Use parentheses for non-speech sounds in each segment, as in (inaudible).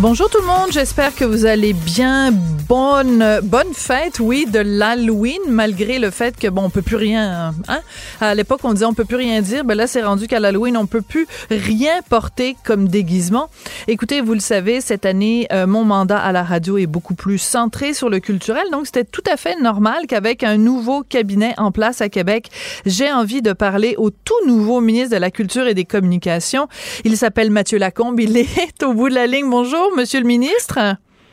Bonjour tout le monde, j'espère que vous allez bien. Bonne bonne fête, oui, de l'Halloween, malgré le fait que bon, on peut plus rien. Hein? À l'époque, on disait on peut plus rien dire, ben là, c'est rendu qu'à l'Halloween, on peut plus rien porter comme déguisement. Écoutez, vous le savez, cette année, euh, mon mandat à la radio est beaucoup plus centré sur le culturel, donc c'était tout à fait normal qu'avec un nouveau cabinet en place à Québec, j'ai envie de parler au tout nouveau ministre de la Culture et des Communications. Il s'appelle Mathieu Lacombe, il (laughs) est au bout de la ligne. Bonjour. Monsieur le ministre.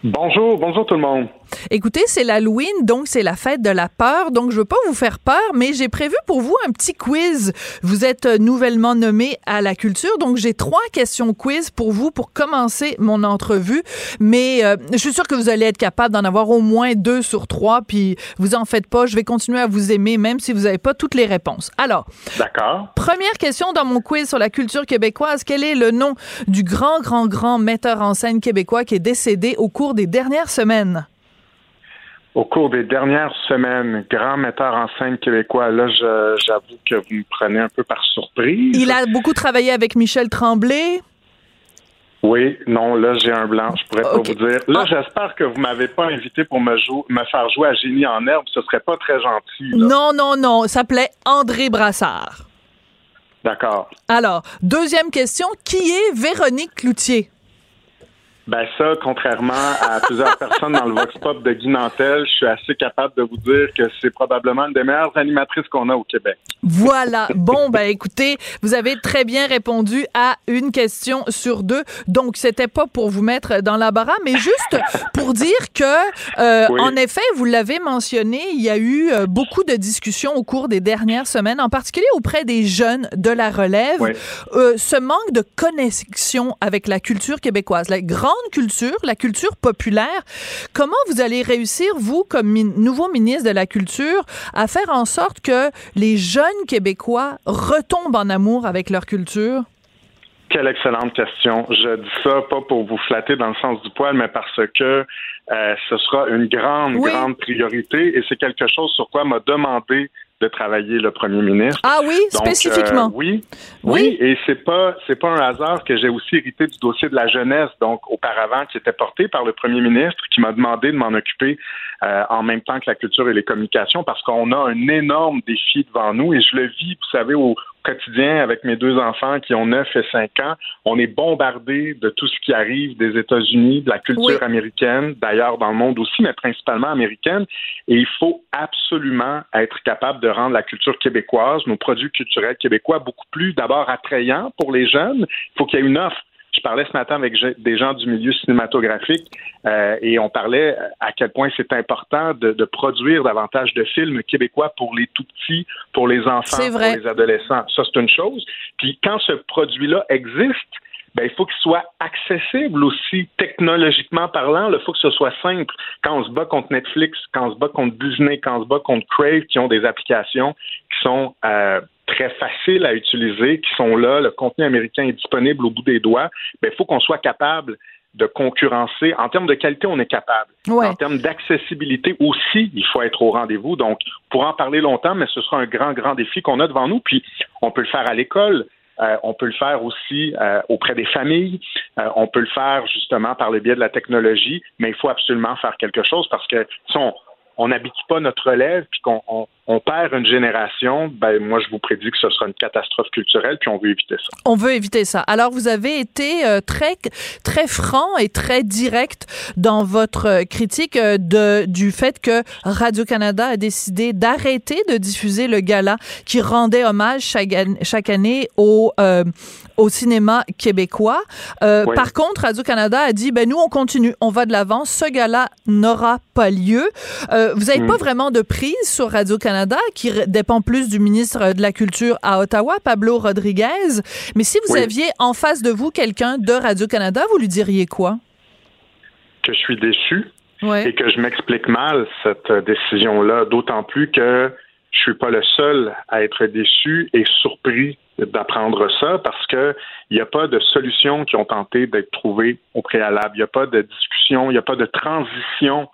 Bonjour, bonjour tout le monde. Écoutez, c'est l'Halloween, donc c'est la fête de la peur. Donc, je veux pas vous faire peur, mais j'ai prévu pour vous un petit quiz. Vous êtes euh, nouvellement nommé à la culture, donc j'ai trois questions quiz pour vous pour commencer mon entrevue. Mais euh, je suis sûre que vous allez être capable d'en avoir au moins deux sur trois, puis vous en faites pas. Je vais continuer à vous aimer, même si vous n'avez pas toutes les réponses. Alors, d'accord. Première question dans mon quiz sur la culture québécoise. Quel est le nom du grand, grand, grand metteur en scène québécois qui est décédé au cours des dernières semaines? Au cours des dernières semaines, grand metteur en scène québécois. Là, j'avoue que vous me prenez un peu par surprise. Il a beaucoup travaillé avec Michel Tremblay. Oui, non, là, j'ai un blanc, je pourrais pas vous dire. Là, ah. j'espère que vous m'avez pas invité pour me, me faire jouer à Génie en herbe, ce serait pas très gentil. Non, non, non, ça s'appelait André Brassard. D'accord. Alors, deuxième question, qui est Véronique Cloutier? Ben ça, contrairement à plusieurs (laughs) personnes dans le Vox Pop de Guy Nantel, je suis assez capable de vous dire que c'est probablement une des meilleures animatrices qu'on a au Québec. Voilà. (laughs) Bon, ben écoutez, vous avez très bien répondu à une question sur deux. Donc, c'était pas pour vous mettre dans l'embarras, mais juste (laughs) pour dire que, euh, en effet, vous l'avez mentionné, il y a eu euh, beaucoup de discussions au cours des dernières semaines, en particulier auprès des jeunes de la relève. Euh, ce manque de connexion avec la culture québécoise, la grande culture, la culture populaire. Comment vous allez réussir, vous, comme nouveau ministre de la Culture, à faire en sorte que les jeunes Québécois retombent en amour avec leur culture? Quelle excellente question. Je dis ça pas pour vous flatter dans le sens du poil, mais parce que euh, ce sera une grande, grande priorité et c'est quelque chose sur quoi m'a demandé de travailler le premier ministre. Ah oui, spécifiquement. Euh, oui, oui, et c'est pas c'est pas un hasard que j'ai aussi hérité du dossier de la jeunesse, donc auparavant qui était porté par le premier ministre, qui m'a demandé de m'en occuper euh, en même temps que la culture et les communications, parce qu'on a un énorme défi devant nous et je le vis, vous savez, au, quotidien avec mes deux enfants qui ont 9 et 5 ans. On est bombardé de tout ce qui arrive des États-Unis, de la culture américaine, d'ailleurs dans le monde aussi, mais principalement américaine. Et il faut absolument être capable de rendre la culture québécoise, nos produits culturels québécois, beaucoup plus d'abord attrayants pour les jeunes. Il faut qu'il y ait une offre je parlais ce matin avec des gens du milieu cinématographique euh, et on parlait à quel point c'est important de, produire davantage de films québécois pour les tout petits, pour les enfants, pour les adolescents. Ça, c'est une chose. Puis quand ce produit-là existe, ben, il faut qu'il soit accessible aussi, technologiquement parlant. Il faut que ce soit simple. Quand on se bat contre Netflix, quand on se bat contre Disney, quand on se bat contre Crave, qui ont des applications qui sont euh, très faciles à utiliser, qui sont là, le contenu américain est disponible au bout des doigts, ben, il faut qu'on soit capable de concurrencer. En termes de qualité, on est capable. En termes d'accessibilité aussi, il faut être au rendez-vous. Donc, pour en parler longtemps, mais ce sera un grand, grand défi qu'on a devant nous. Puis, on peut le faire à l'école. Euh, on peut le faire aussi euh, auprès des familles. Euh, on peut le faire justement par le biais de la technologie, mais il faut absolument faire quelque chose parce que si on, on n'habite pas notre relève, puis qu'on on, perd une génération, ben moi je vous prédis que ce sera une catastrophe culturelle, puis on veut éviter ça. On veut éviter ça. Alors vous avez été euh, très très franc et très direct dans votre critique euh, de du fait que Radio Canada a décidé d'arrêter de diffuser le gala qui rendait hommage chaque, chaque année aux euh, au cinéma québécois. Par contre, Radio-Canada a dit, ben nous, on continue, on va de l'avant. Ce gala n'aura pas lieu. vous n'avez pas hmm. vraiment de prise sur Radio-Canada, qui dépend plus du ministre de la Culture à Ottawa, Pablo Rodriguez. Mais si vous aviez en face de vous quelqu'un de Radio-Canada, vous lui diriez quoi? Que je suis déçu et que je m'explique mal cette décision-là, d'autant plus que je suis pas le seul à être déçu et surpris d'apprendre ça parce que il n'y a pas de solutions qui ont tenté d'être trouvées au préalable. Il n'y a pas de discussion, il n'y a pas de transition,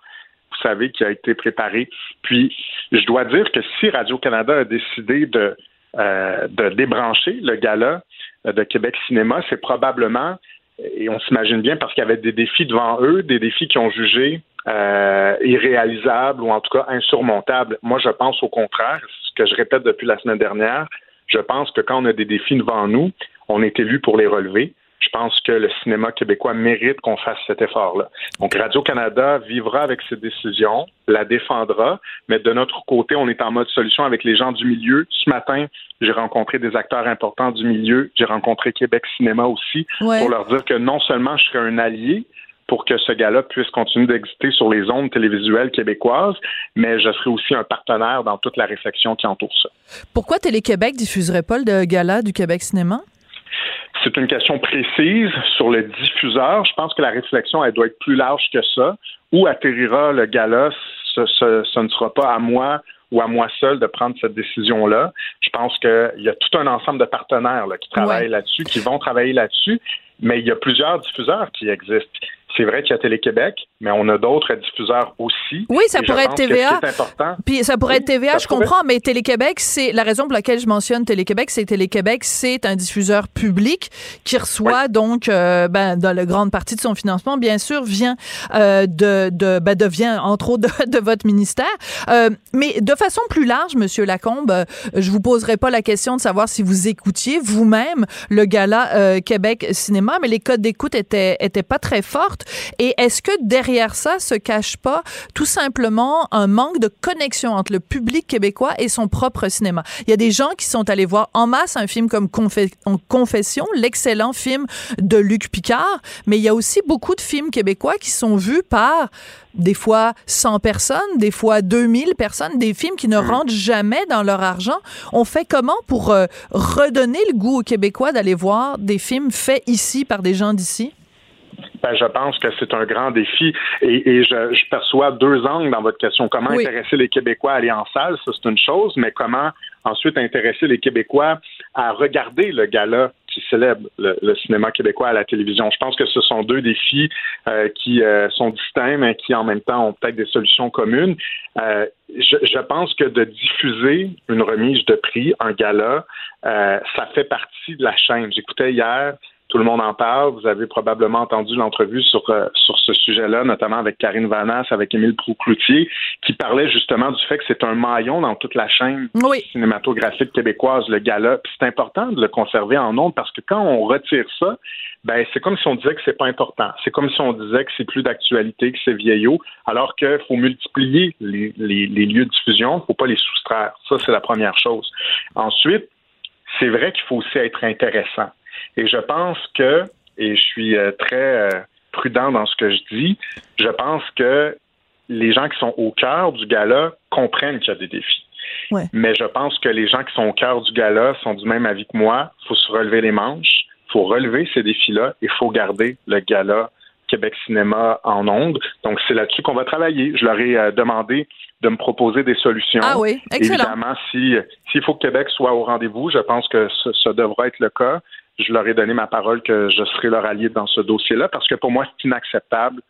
vous savez, qui a été préparée. Puis, je dois dire que si Radio-Canada a décidé de, euh, de débrancher le gala de Québec Cinéma, c'est probablement, et on s'imagine bien, parce qu'il y avait des défis devant eux, des défis qui ont jugé euh, irréalisable ou en tout cas insurmontable. Moi, je pense au contraire, ce que je répète depuis la semaine dernière, je pense que quand on a des défis devant nous, on est élu pour les relever. Je pense que le cinéma québécois mérite qu'on fasse cet effort-là. Donc, Radio-Canada vivra avec cette décision, la défendra, mais de notre côté, on est en mode solution avec les gens du milieu. Ce matin, j'ai rencontré des acteurs importants du milieu. J'ai rencontré Québec Cinéma aussi pour leur dire que non seulement je serai un allié, pour que ce gala puisse continuer d'exister sur les ondes télévisuelles québécoises, mais je serai aussi un partenaire dans toute la réflexion qui entoure ça. Pourquoi Télé-Québec diffuserait pas le gala du Québec Cinéma? C'est une question précise sur le diffuseur. Je pense que la réflexion, elle doit être plus large que ça. Où atterrira le gala? Ce, ce ne sera pas à moi ou à moi seul de prendre cette décision-là. Je pense qu'il y a tout un ensemble de partenaires qui travaillent là-dessus, qui vont travailler là-dessus, mais il y a plusieurs diffuseurs qui existent. C'est vrai qu'il y a Télé-Québec, mais on a d'autres diffuseurs aussi. Oui, ça pourrait être TVA. Puis ça pourrait être TVA, je comprends, mais Télé-Québec, c'est la raison pour laquelle je mentionne Télé-Québec, c'est Télé-Québec, c'est un diffuseur public qui reçoit donc, euh, ben, dans la grande partie de son financement, bien sûr, vient euh, de, de, ben, devient entre autres (laughs) de, votre ministère. Euh, mais de façon plus large, Monsieur Lacombe, je vous poserai pas la question de savoir si vous écoutiez vous-même le gala Québec Cinéma, mais les codes d'écoute étaient étaient pas très fortes. Et est-ce que derrière ça se cache pas tout simplement un manque de connexion entre le public québécois et son propre cinéma? Il y a des gens qui sont allés voir en masse un film comme Confession, l'excellent film de Luc Picard, mais il y a aussi beaucoup de films québécois qui sont vus par des fois 100 personnes, des fois 2000 personnes, des films qui ne mmh. rentrent jamais dans leur argent. On fait comment pour euh, redonner le goût aux Québécois d'aller voir des films faits ici par des gens d'ici? Ben, je pense que c'est un grand défi et, je, perçois deux angles dans votre question. Comment intéresser les Québécois à aller en salle, ça c'est une chose, mais comment ensuite intéresser les Québécois à regarder le gala qui célèbre le, cinéma québécois à la télévision? Je pense que ce sont deux défis euh, qui euh, sont distincts, mais qui en même temps ont peut-être des solutions communes. Euh, je, je, pense que de diffuser une remise de prix, un gala, ça fait partie de la chaîne. J'écoutais hier tout le monde en parle. Vous avez probablement entendu l'entrevue sur, euh, sur ce sujet-là, notamment avec Karine Vanas, avec Émile Proucloutier, qui parlait justement du fait que c'est un maillon dans toute la chaîne cinématographique québécoise, le gala. c'est important de le conserver en ondes parce que quand on retire ça, ben c'est comme si on disait que c'est pas important. C'est comme si on disait que c'est plus d'actualité, que c'est vieillot, alors qu'il faut multiplier les, les, les lieux de diffusion, faut pas les soustraire. Ça, c'est la première chose. Ensuite, c'est vrai qu'il faut aussi être intéressant. Et je pense que, et je suis euh, très euh, prudent dans ce que je dis, je pense que les gens qui sont au cœur du gala comprennent qu'il y a des défis. Mais je pense que les gens qui sont au cœur du gala sont du même avis que moi. Il faut se relever les manches, il faut relever ces défis-là et il faut garder le gala Québec Cinéma en ondes. Donc, c'est là-dessus qu'on va travailler. Je leur ai euh, demandé de me proposer des solutions. Ah oui, excellent. Évidemment, s'il faut que Québec soit au rendez-vous, je pense que ce, devra être le cas je leur ai donné ma parole que je serai leur allié dans ce dossier-là parce que pour moi, c'est inacceptable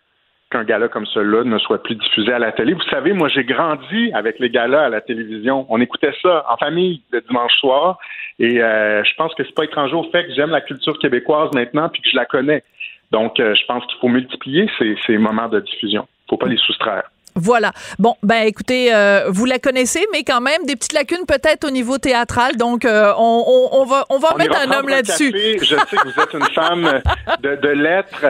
qu'un gala comme celui-là ne soit plus diffusé à la télé. Vous savez, moi, j'ai grandi avec les galas à la télévision. On écoutait ça en famille le dimanche soir et euh, je pense que c'est pas étranger au fait que j'aime la culture québécoise maintenant puis que je la connais. Donc, euh, je pense qu'il faut multiplier ces, ces moments de diffusion. faut pas les soustraire. Voilà. Bon, ben écoutez, euh, vous la connaissez, mais quand même des petites lacunes peut-être au niveau théâtral. Donc, euh, on, on, va on va On mettre ira un homme là-dessus. Je sais que vous êtes une femme de, de lettres,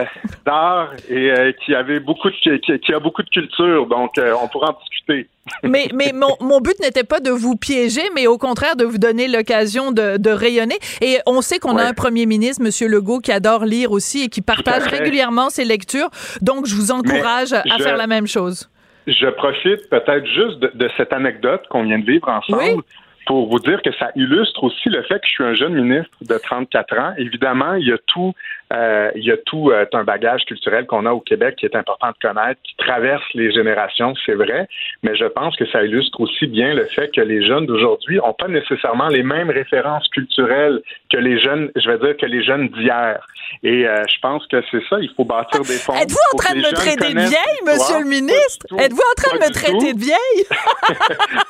d'art et euh, qui avait beaucoup de, qui, qui a beaucoup de culture. Donc, euh, on pourra en discuter. Mais, mais mon, mon but n'était pas de vous piéger, mais au contraire de vous donner l'occasion de, de rayonner. Et on sait qu'on a un premier ministre, M. Legault, qui adore lire aussi et qui partage régulièrement ses lectures. Donc, je vous encourage à je- faire la même chose. Je profite peut-être juste de, de cette anecdote qu'on vient de vivre ensemble Oui. Pour vous dire que ça illustre aussi le fait que je suis un jeune ministre de 34 ans. Évidemment, il y a tout, euh, il y a tout euh, un bagage culturel qu'on a au Québec qui est important de connaître, qui traverse les générations, c'est vrai, mais je pense que ça illustre aussi bien le fait que les jeunes d'aujourd'hui n'ont pas nécessairement les mêmes références culturelles que les jeunes, je veux dire que les jeunes d'hier. Et euh, je pense que c'est ça, il faut bâtir des ponts. Êtes-vous en train de me traiter de vieille. Monsieur le ministre? Êtes-vous en train de me traiter de vieille?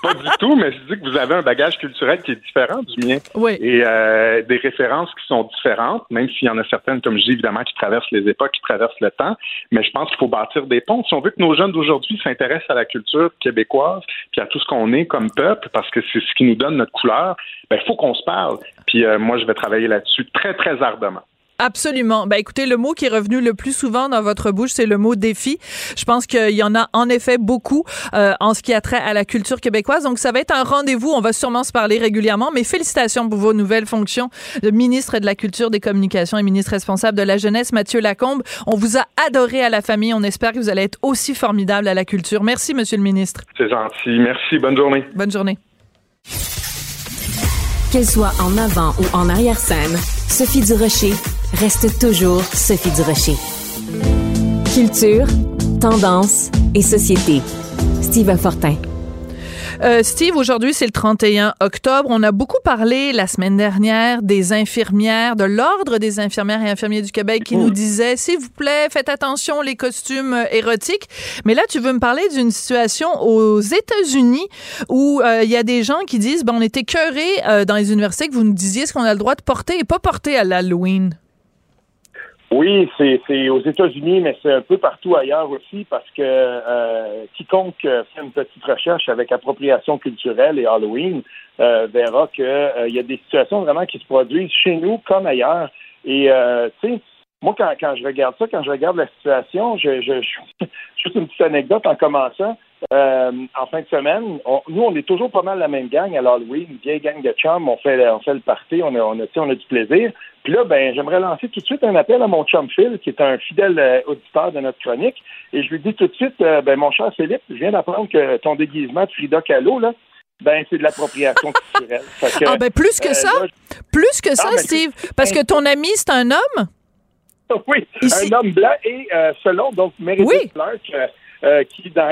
Pas du tout, mais je dis que vous avez un bagage culturel qui est différent du mien. Oui. Et euh, des références qui sont différentes, même s'il y en a certaines, comme je dis, évidemment, qui traversent les époques, qui traversent le temps. Mais je pense qu'il faut bâtir des ponts. Si on veut que nos jeunes d'aujourd'hui s'intéressent à la culture québécoise, puis à tout ce qu'on est comme peuple, parce que c'est ce qui nous donne notre couleur, ben, il faut qu'on se parle. Puis euh, moi, je vais travailler là-dessus très, très ardemment. Absolument. Ben écoutez, le mot qui est revenu le plus souvent dans votre bouche, c'est le mot défi. Je pense qu'il y en a en effet beaucoup euh, en ce qui a trait à la culture québécoise. Donc ça va être un rendez-vous. On va sûrement se parler régulièrement. Mais félicitations pour vos nouvelles fonctions de ministre de la Culture, des Communications et ministre responsable de la jeunesse, Mathieu Lacombe. On vous a adoré à la famille. On espère que vous allez être aussi formidable à la culture. Merci, Monsieur le ministre. C'est gentil. Merci. Bonne journée. Bonne journée. Qu'elle soit en avant ou en arrière-scène, Sophie Durocher reste toujours Sophie Durocher. Culture, tendance et société. Steve Fortin. Euh, Steve, aujourd'hui, c'est le 31 octobre. On a beaucoup parlé la semaine dernière des infirmières, de l'Ordre des infirmières et infirmiers du Québec qui nous disait, s'il vous plaît, faites attention les costumes euh, érotiques. Mais là, tu veux me parler d'une situation aux États-Unis où euh, il y a des gens qui disent, ben, on est écœurés euh, dans les universités que vous nous disiez ce qu'on a le droit de porter et pas porter à l'Halloween. Oui, c'est aux États-Unis, mais c'est un peu partout ailleurs aussi parce que euh, quiconque euh, fait une petite recherche avec appropriation culturelle et Halloween euh, verra qu'il y a des situations vraiment qui se produisent chez nous comme ailleurs. Et euh, tu sais, moi quand, quand je regarde ça, quand je regarde la situation, je, je, je juste une petite anecdote en commençant. Euh, en fin de semaine, on- nous, on est toujours pas mal la même gang à l'Halloween, une vieille gang de chums, on fait, on fait le party, on a, on a, on a du plaisir. Puis là, ben, j'aimerais lancer tout de suite un appel à mon chum Phil, qui est un fidèle euh, auditeur de notre chronique, et je lui dis tout de suite, euh, ben, mon cher Philippe, je viens d'apprendre que ton déguisement de Frida Kahlo, là, ben, c'est de l'appropriation culturelle. Que, Ah ben plus que ça, là, plus que ça, mais Steve, parce que ton ami, c'est un homme? (laughs) Oui, Ici- un homme blanc et euh, selon donc Meredith Oui. Clark, euh, euh, qui dans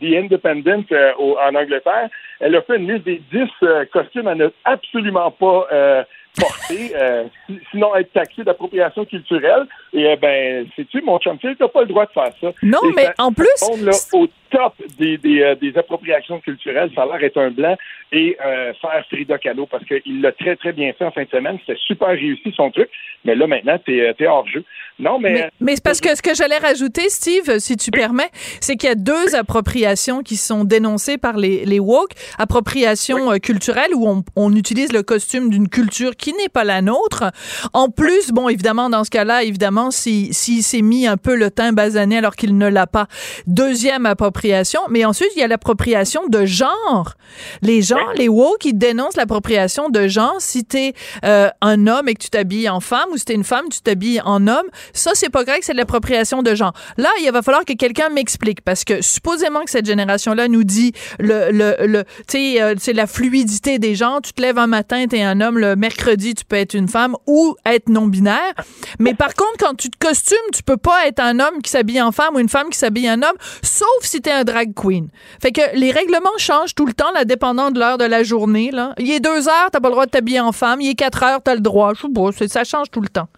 The Independent euh, au- en Angleterre, elle a fait une liste des 10 euh, costumes à ne absolument pas euh, porter, (laughs) euh, si- sinon être taxé d'appropriation culturelle. Et ben, sais-tu, mon chum t'as pas le droit de faire ça. Non, Et mais ça- en plus, là, au top des, des, euh, des appropriations culturelles, ça a l'air d'être un blanc et euh, faire Frida Kahlo parce qu'il l'a très, très bien fait en fin de semaine. C'était super réussi son truc. Mais là, maintenant, t'es es hors jeu. Non, mais. Mais, mais c'est parce que ce que j'allais rajouter, Steve, euh, si tu permets, c'est qu'il y a deux appropriations qui sont dénoncées par les, les woke. Appropriation euh, culturelle, où on, on utilise le costume d'une culture qui n'est pas la nôtre. En plus, bon, évidemment, dans ce cas-là, évidemment, s'il si, s'est mis un peu le teint basané alors qu'il ne l'a pas. Deuxième appropriation. Mais ensuite, il y a l'appropriation de genre. Les gens, les woke, ils dénoncent l'appropriation de genre. Si t'es euh, un homme et que tu t'habilles en femme, ou si t'es une femme, tu t'habilles en homme, ça, c'est pas correct, c'est de l'appropriation de genre. Là, il va falloir que quelqu'un m'explique, parce que supposément que cette génération-là nous dit le, le, le tu sais, euh, c'est la fluidité des gens. Tu te lèves un matin, t'es un homme, le mercredi, tu peux être une femme ou être non-binaire. Mais par contre, quand tu te costumes, tu peux pas être un homme qui s'habille en femme ou une femme qui s'habille en homme, sauf si t'es un drag queen. Fait que les règlements changent tout le temps, la dépendant de l'heure de la journée, là. Il est deux heures, t'as pas le droit de t'habiller en femme. Il est quatre heures, t'as le droit. Je sais pas, ça change tout le temps.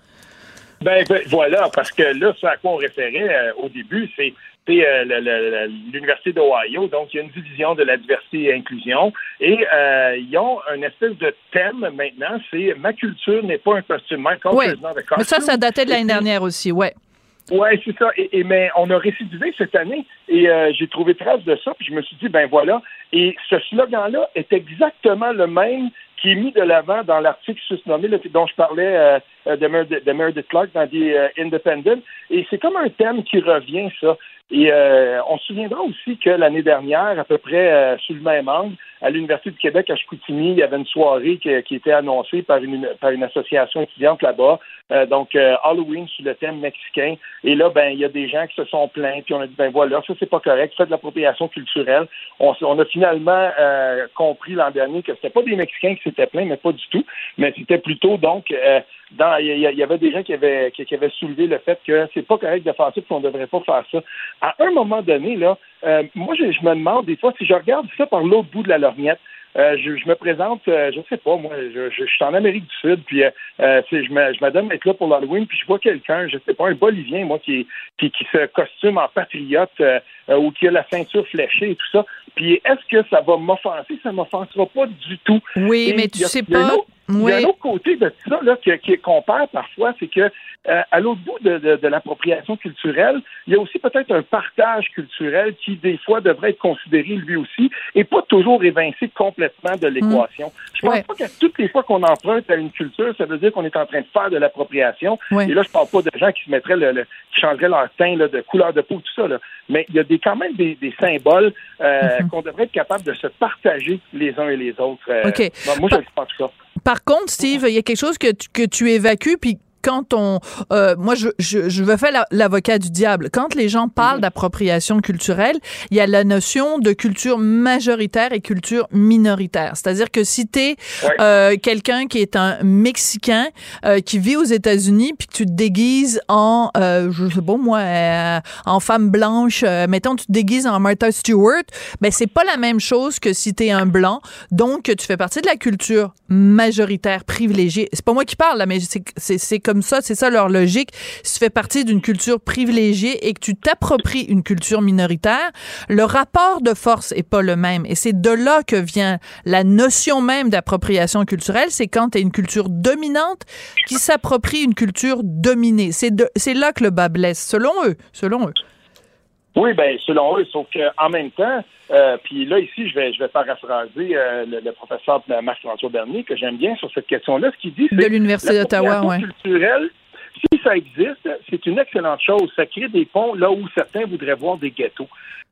Ben, ben, voilà, parce que là, ce à quoi on référait euh, au début, c'est euh, l'Université d'Ohio, donc il y a une division de la diversité et inclusion, et euh, ils ont un espèce de thème maintenant, c'est « Ma culture n'est pas un costume, my culture Ouais. is not a Mais ça, ça datait de l'année dernière aussi, ouais. Oui, c'est ça. Et, mais on a récidivé cette année et euh, j'ai trouvé trace de ça. Puis je me suis dit, ben voilà. Et ce slogan-là est exactement le même qui est mis de l'avant dans l'article susnommé dont je parlais euh, euh, de, Meredith, Clark dans The Independent. Et c'est comme un thème qui revient, ça. Et on se souviendra aussi que l'année dernière, à peu près sous le même angle, à l'Université du Québec à Chicoutimi, il y avait une soirée qui, qui était annoncée par une, par une association étudiante là-bas. Euh, donc, euh, Halloween sur le thème mexicain. Et là, ben, il y a des gens qui se sont plaints, puis on a dit, ben voilà, ça, c'est pas correct, faites de l'appropriation culturelle. On, on, a finalement euh, compris l'an dernier que c'était pas des Mexicains qui s'étaient plaints, mais pas du tout. Mais c'était plutôt, donc, dans, il y, avait des gens qui avaient, qui, avaient soulevé le fait que c'est pas correct de faire ça, qu'on devrait pas faire ça. À un moment donné, là, moi, je, je, me demande des fois, si je regarde ça par l'autre bout de la lorgnette, euh, je, me présente, euh, je sais pas, moi, je, je, suis en Amérique du Sud, puis euh, je, me, je m'adonne être là pour l'Halloween, puis je vois quelqu'un, je sais pas, un Bolivien, moi, qui, qui, qui se costume en patriote ou qui a la ceinture fléchée et tout ça. Puis est-ce que ça va m'offenser? Ça m'offensera pas du tout. Oui, mais tu sais pas. Il y a un autre côté de ça là, qu'on perd parfois, c'est que euh, à l'autre bout de, de, l'appropriation culturelle, il y a aussi peut-être un partage culturel qui, des fois, devrait être considéré lui aussi et pas toujours évincé complètement de l'équation. Je pense pas qu'à toutes les fois qu'on emprunte à une culture, ça veut dire qu'on est en train de faire de l'appropriation. Et là, je parle pas de gens qui se mettraient le, qui changeraient leur teint là, de couleur de peau, tout ça. Là. Mais il y a des, quand même des, des symboles euh, mm-hmm. qu'on devrait être capable de se partager les uns et les autres. Euh, moi, je pense ça. Par contre, Steve, il y a quelque chose que tu, que tu évacues, puis quand on, euh, moi, je, je, je veux faire l'avocat du diable. Quand les gens parlent mhm. d'appropriation culturelle, il y a la notion de culture majoritaire et culture minoritaire. C'est-à-dire que si t'es euh, quelqu'un qui est un Mexicain euh, qui vit aux États-Unis, puis que tu te déguises en, euh, je sais pas moi, euh, en femme blanche, euh, mettons, tu te déguises en Martha Stewart, ben c'est pas la même chose que si t'es un blanc. Donc, tu fais partie de la culture majoritaire privilégiée. C'est pas moi qui parle là, mais c'est comme comme ça, c'est ça leur logique. Si tu fais partie d'une culture privilégiée et que tu t'appropries une culture minoritaire, le rapport de force est pas le même. Et c'est de là que vient la notion même d'appropriation culturelle. C'est quand tu es une culture dominante qui s'approprie une culture dominée. C'est là que le bas blesse, selon eux. Selon eux. Oui, ben selon eux, sauf qu'en même temps, euh, puis là ici, je vais je vais paraphraser euh, le, professeur Marc-François Bernier que j'aime bien sur cette question-là. Ce qu'il dit, c'est de l'université d'Ottawa, ouais. culturelle. Si ça existe, c'est une excellente chose. Ça crée des ponts là où certains voudraient voir des ghettos.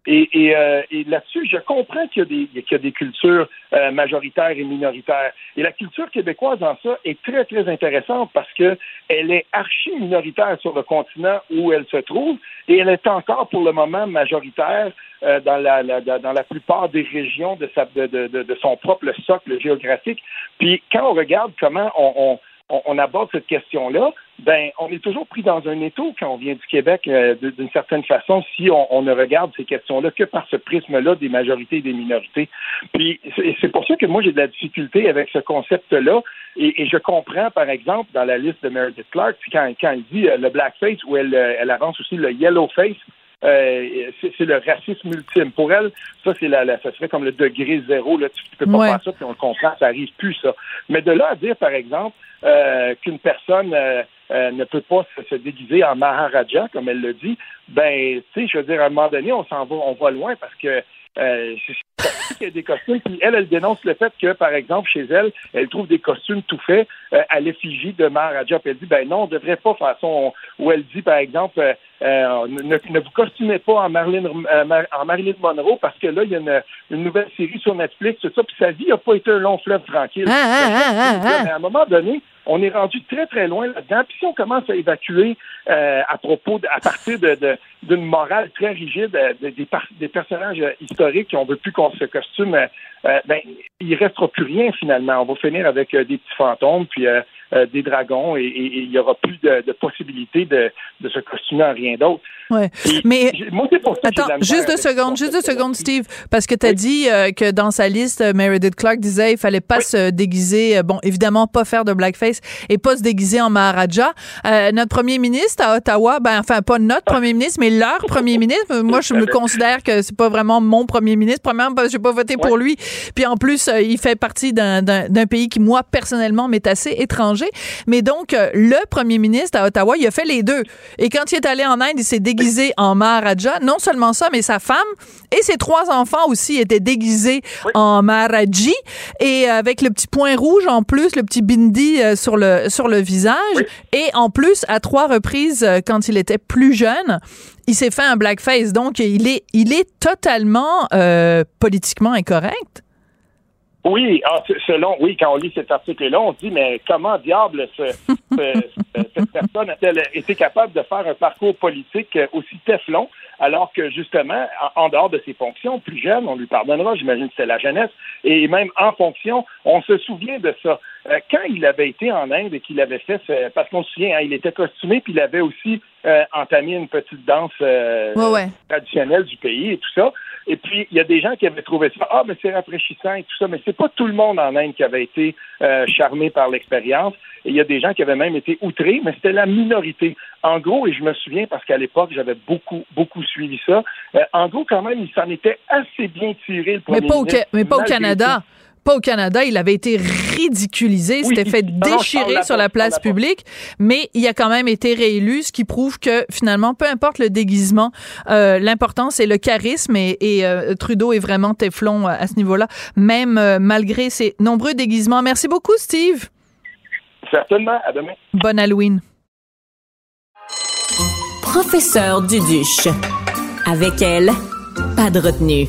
Et, et, euh, et là-dessus, je comprends qu'il y qu'il y a des cultures euh, majoritaires et minoritaires. Et la culture québécoise en ça est très, très intéressante parce que elle est archi minoritaire sur le continent où elle se trouve et elle est encore pour le moment majoritaire euh, dans, la, la, dans la plupart des régions de, sa, de, de, de, son propre socle géographique. Puis quand on regarde comment on, on on, aborde cette question-là, ben, on est toujours pris dans un étau quand on vient du Québec, euh, d'une certaine façon, si on, ne regarde ces questions-là que par ce prisme-là des majorités et des minorités. Puis c'est pour ça que moi j'ai de la difficulté avec ce concept-là, et, je comprends, par exemple, dans la liste de Meredith Clark, quand, quand elle dit euh, le blackface, ou elle, euh, elle avance aussi le yellow face, euh, c'est le racisme ultime. Pour elle, ça, c'est la, ça serait comme le degré zéro. Là, tu, peux pas faire ça, puis on le comprend, ça arrive plus, ça. Mais de là à dire, par exemple, euh, qu'une personne euh, ne peut pas se, déguiser en Maharaja, comme elle le dit, ben, tu sais, je veux dire, à un moment donné, on s'en va, on va loin parce que euh, y a des costumes. Puis elle, elle dénonce le fait que, par exemple, chez elle, elle trouve des costumes tout faits euh, à l'effigie de. Puis elle dit, ben non, on devrait pas faire ça. Ou elle dit, par exemple, euh, euh ne, ne, vous costumez pas en Marilyn, euh, en Marilyn Monroe parce que là, il y a une, une, nouvelle série sur Netflix, tout ça. Puis sa vie n'a pas été un long fleuve tranquille. Ah, ah, ah, Mais à un moment donné, on est rendu très, très loin là-dedans. Puis si on commence à évacuer euh, à propos, de, à partir de, d'une morale très rigide euh, des, des, personnages euh, historiques qui on veut plus qu'on se costume, euh, ben, il restera plus rien finalement. On va finir avec des petits fantômes, puis des dragons, et il y aura plus de, de possibilités de, de se costumer en rien d'autre. Ouais. Mais attends, juste deux secondes, juste deux secondes, Steve, parce que tu as dit euh, que dans sa liste, euh, Meredith Clark disait il fallait pas se déguiser, euh, bon, évidemment pas faire de blackface et pas se déguiser en Maharaja. notre premier ministre à Ottawa, ben enfin pas notre premier ministre, mais leur premier ministre. Moi, je (laughs) me considère que c'est pas vraiment mon premier ministre. Premièrement, parce que j'ai pas voté pour lui, puis en plus, il fait partie d'un pays qui moi personnellement m'est assez étranger Mais donc, euh, le premier ministre à Ottawa, il a fait les deux. Et quand il est allé en Inde, il s'est déguisé en Maharaja. Non seulement ça, mais sa femme et ses trois enfants aussi étaient déguisés en Maharaji. Et avec le petit point rouge en plus, le petit bindi euh, sur le, sur le visage. Et en plus, à trois reprises, euh, quand il était plus jeune, il s'est fait un blackface. Donc, il est, il est totalement euh, politiquement incorrect. Oui, ah, selon, oui, quand on lit cet article-là, on se dit, mais comment diable (laughs) cette personne a-t-elle été capable de faire un parcours politique aussi teflon, alors que justement, en, dehors de ses fonctions, plus jeune, on lui pardonnera, j'imagine que c'est la jeunesse, et même en fonction, on se souvient de ça. Euh, quand il avait été en Inde et qu'il avait fait, parce qu'on se souvient, hein, il était costumé, puis il avait aussi euh, entamé une petite danse euh, traditionnelle du pays et tout ça. Et puis, il y a des gens qui avaient trouvé ça, ah, mais c'est rafraîchissant et tout ça, mais c'est pas tout le monde en Inde qui avait été charmé par l'expérience. Et il y a des gens qui avaient même été outrés, mais c'était la minorité. En gros, et je me souviens parce qu'à l'époque, j'avais beaucoup, beaucoup suivi ça, en gros, quand même, il s'en était assez bien tiré, le premier mais pas Au mais pas au Canada pas au Canada, il avait été ridiculisé, s'était fait (laughs) déchirer sur la place publique, mais il a quand même été réélu, ce qui prouve que finalement, peu importe le déguisement, euh, l'important c'est le charisme et, euh, Trudeau est vraiment téflon euh, à ce niveau-là, même malgré ses nombreux déguisements. Merci beaucoup, Steve. Certainement, à demain. Bonne Halloween. Professeur Duduche. Avec elle, pas de retenue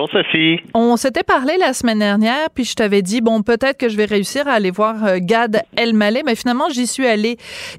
Bonjour Sophie. On s'était parlé la semaine dernière, puis je t'avais dit bon peut-être que je vais réussir à aller voir euh, Gad Elmaleh, mais finalement j'y suis allée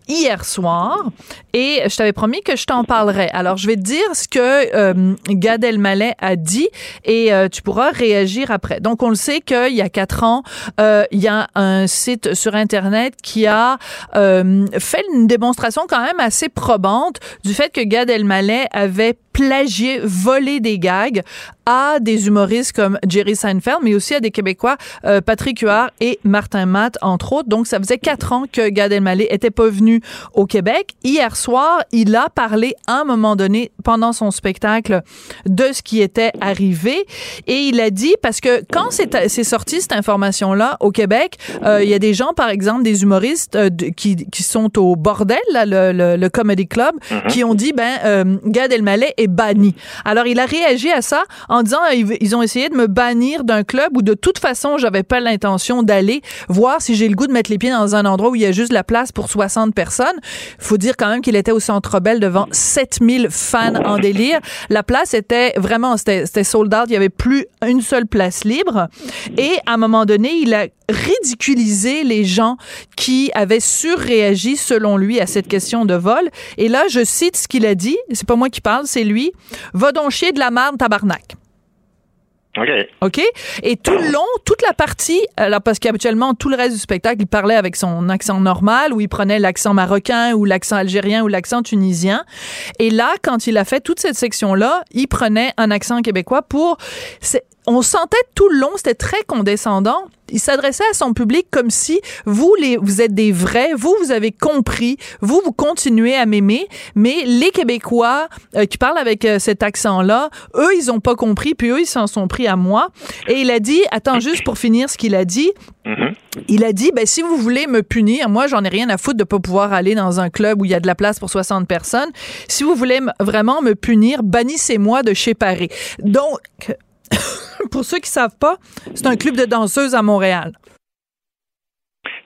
hier soir et je t'avais promis que je t'en parlerais. Alors je vais te dire ce que euh, Gad Elmaleh a dit et euh, tu pourras réagir après. Donc on le sait qu'il y a quatre ans, il y a un site sur internet qui a fait une démonstration quand même assez probante du fait que Gad Elmaleh avait plagié, volé des gags à des humoristes comme Jerry Seinfeld, mais aussi à des Québécois, euh, Patrick Huard et Martin Matt, entre autres. Donc, ça faisait quatre ans que Gad Elmaleh était pas venu au Québec. Hier soir, il a parlé à un moment donné, pendant son spectacle, de ce qui était arrivé. Et il a dit, parce que quand c'est sorti cette information-là au Québec, euh, il y a des gens, par exemple, des humoristes euh, qui, qui sont au bordel, là, le, le, le Comedy Club, mm-hmm. qui ont dit, ben, Gad Elmaleh est banni. Alors, il a réagi à ça en disant ils ont essayé de me bannir d'un club où de toute façon j'avais pas l'intention d'aller voir si j'ai le goût de mettre les pieds dans un endroit où il y a juste la place pour 60 personnes. Faut dire quand même qu'il était au Centre Bell devant 7000 fans en délire. La place était vraiment c'était sold out, il y avait plus une seule place libre et à un moment donné, il a ridiculisé les gens qui avaient surréagi selon lui à cette question de vol et là je cite ce qu'il a dit, c'est pas moi qui parle, c'est lui. Va donc chier de la merde tabarnak. OK. OK? Et tout le long, toute la partie, alors parce qu'habituellement, tout le reste du spectacle, il parlait avec son accent normal, ou il prenait l'accent marocain, ou l'accent algérien, ou l'accent tunisien. Et là, quand il a fait toute cette section-là, il prenait un accent québécois pour on sentait tout le long, c'était très condescendant. Il s'adressait à son public comme si vous, les, vous êtes des vrais, vous, vous avez compris, vous, vous continuez à m'aimer, mais les Québécois euh, qui parlent avec euh, cet accent-là, eux, ils ont pas compris, puis eux, ils s'en sont pris à moi. Et il a dit, attends, juste pour finir ce qu'il a dit, mm-hmm. il a dit, ben, si vous voulez me punir, moi, j'en ai rien à foutre de pas pouvoir aller dans un club où il y a de la place pour 60 personnes. Si vous voulez vraiment me punir, bannissez-moi de chez Paris. Donc, pour ceux qui savent pas, c'est un club de danseuses à Montréal.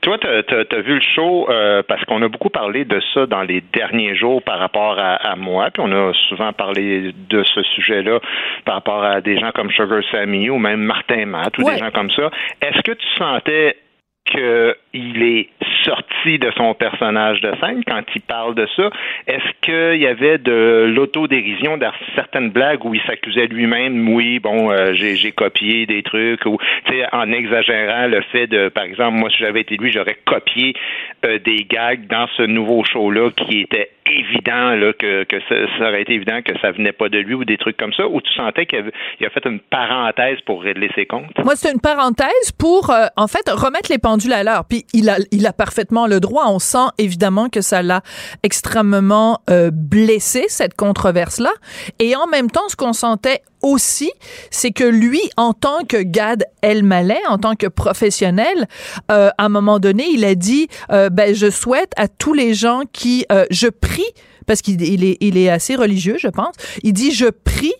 Toi, tu as, vu le show euh, parce qu'on a beaucoup parlé de ça dans les derniers jours par rapport à, moi, puis on a souvent parlé de ce sujet-là par rapport à des gens comme Sugar Sammy ou même Martin Matt ou des gens comme ça. Est-ce que tu sentais qu'il est sorti de son personnage de scène quand il parle de ça? Est-ce qu'il y avait de l'autodérision dans certaines blagues où il s'accusait lui-même, oui, bon, euh, j'ai copié des trucs, ou en exagérant le fait de, par exemple, moi, si j'avais été lui, j'aurais copié euh, des gags dans ce nouveau show-là qui était évident là, que, que ça, aurait été évident que ça venait pas de lui ou des trucs comme ça, ou tu sentais qu'il a, fait une parenthèse pour régler ses comptes? Moi, c'est une parenthèse pour, euh, en fait, remettre les pendules à l'heure. Puis il a, il a parfaitement le droit. On sent évidemment que ça l'a extrêmement euh, blessé, cette controverse-là. Et en même temps, ce qu'on sentait aussi, c'est que lui, en tant que Gad Elmaleh, en tant que professionnel, euh, à un moment donné, il a dit, euh, ben, je souhaite à tous les gens qui, euh, je prie, parce qu'il est, il est assez religieux, je pense, il dit, je prie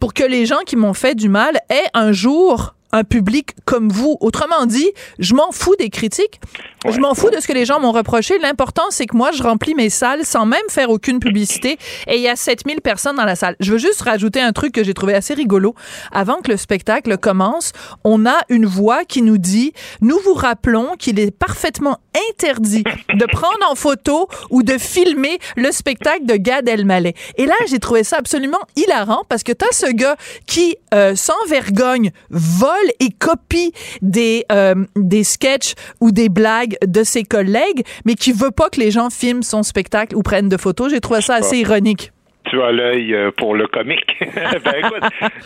pour que les gens qui m'ont fait du mal aient un jour un public comme vous. Autrement dit, je m'en fous des critiques. Je m'en fous de ce que les gens m'ont reproché. L'important, c'est que moi, je remplis mes salles sans même faire aucune publicité et il y a 7000 personnes dans la salle. Je veux juste rajouter un truc que j'ai trouvé assez rigolo. Avant que le spectacle commence, on a une voix qui nous dit, nous vous rappelons qu'il est parfaitement interdit de prendre en photo ou de filmer le spectacle de Gad Elmaleh. Et là, j'ai trouvé ça absolument hilarant parce que t'as ce gars qui, euh, sans vergogne, vole et copie des, euh, des sketchs ou des blagues de ses collègues, mais qui veut pas que les gens filment son spectacle ou prennent de photos. J'ai trouvé ça assez ironique tu as l'œil euh, pour le comique. (laughs) ben écoute,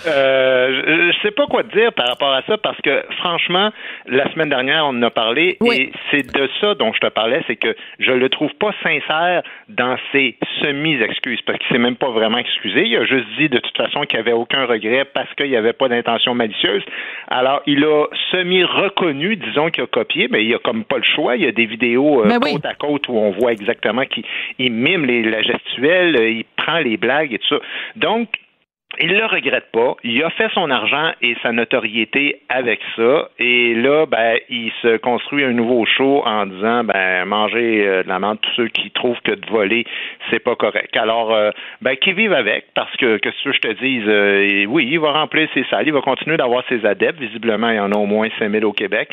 euh, je sais pas quoi te dire par rapport à ça parce que franchement, la semaine dernière, on en a parlé et c'est de ça dont je te parlais, c'est que je le trouve pas sincère dans ses semi-excuses parce qu'il s'est même pas vraiment excusé. Il a juste dit de toute façon qu'il avait aucun regret parce qu'il n'y avait pas d'intention malicieuse. Alors, il a semi-reconnu, disons qu'il a copié, mais il a comme pas le choix. Il y a des vidéos euh, ben côte à côte où on voit exactement qu'il mime les, la gestuelle, il prend les blagues et tout ça. Donc, il le regrette pas. Il a fait son argent et sa notoriété avec ça. Et là, ben, il se construit un nouveau show en disant, ben, manger euh, de la menthe, tous ceux qui trouvent que de voler, c'est pas correct. Alors, euh, ben, qu'ils vivent avec, parce que, que si je te dise, euh, oui, il va remplir ses salles, il va continuer d'avoir ses adeptes. Visiblement, il y en a au moins 5000 au Québec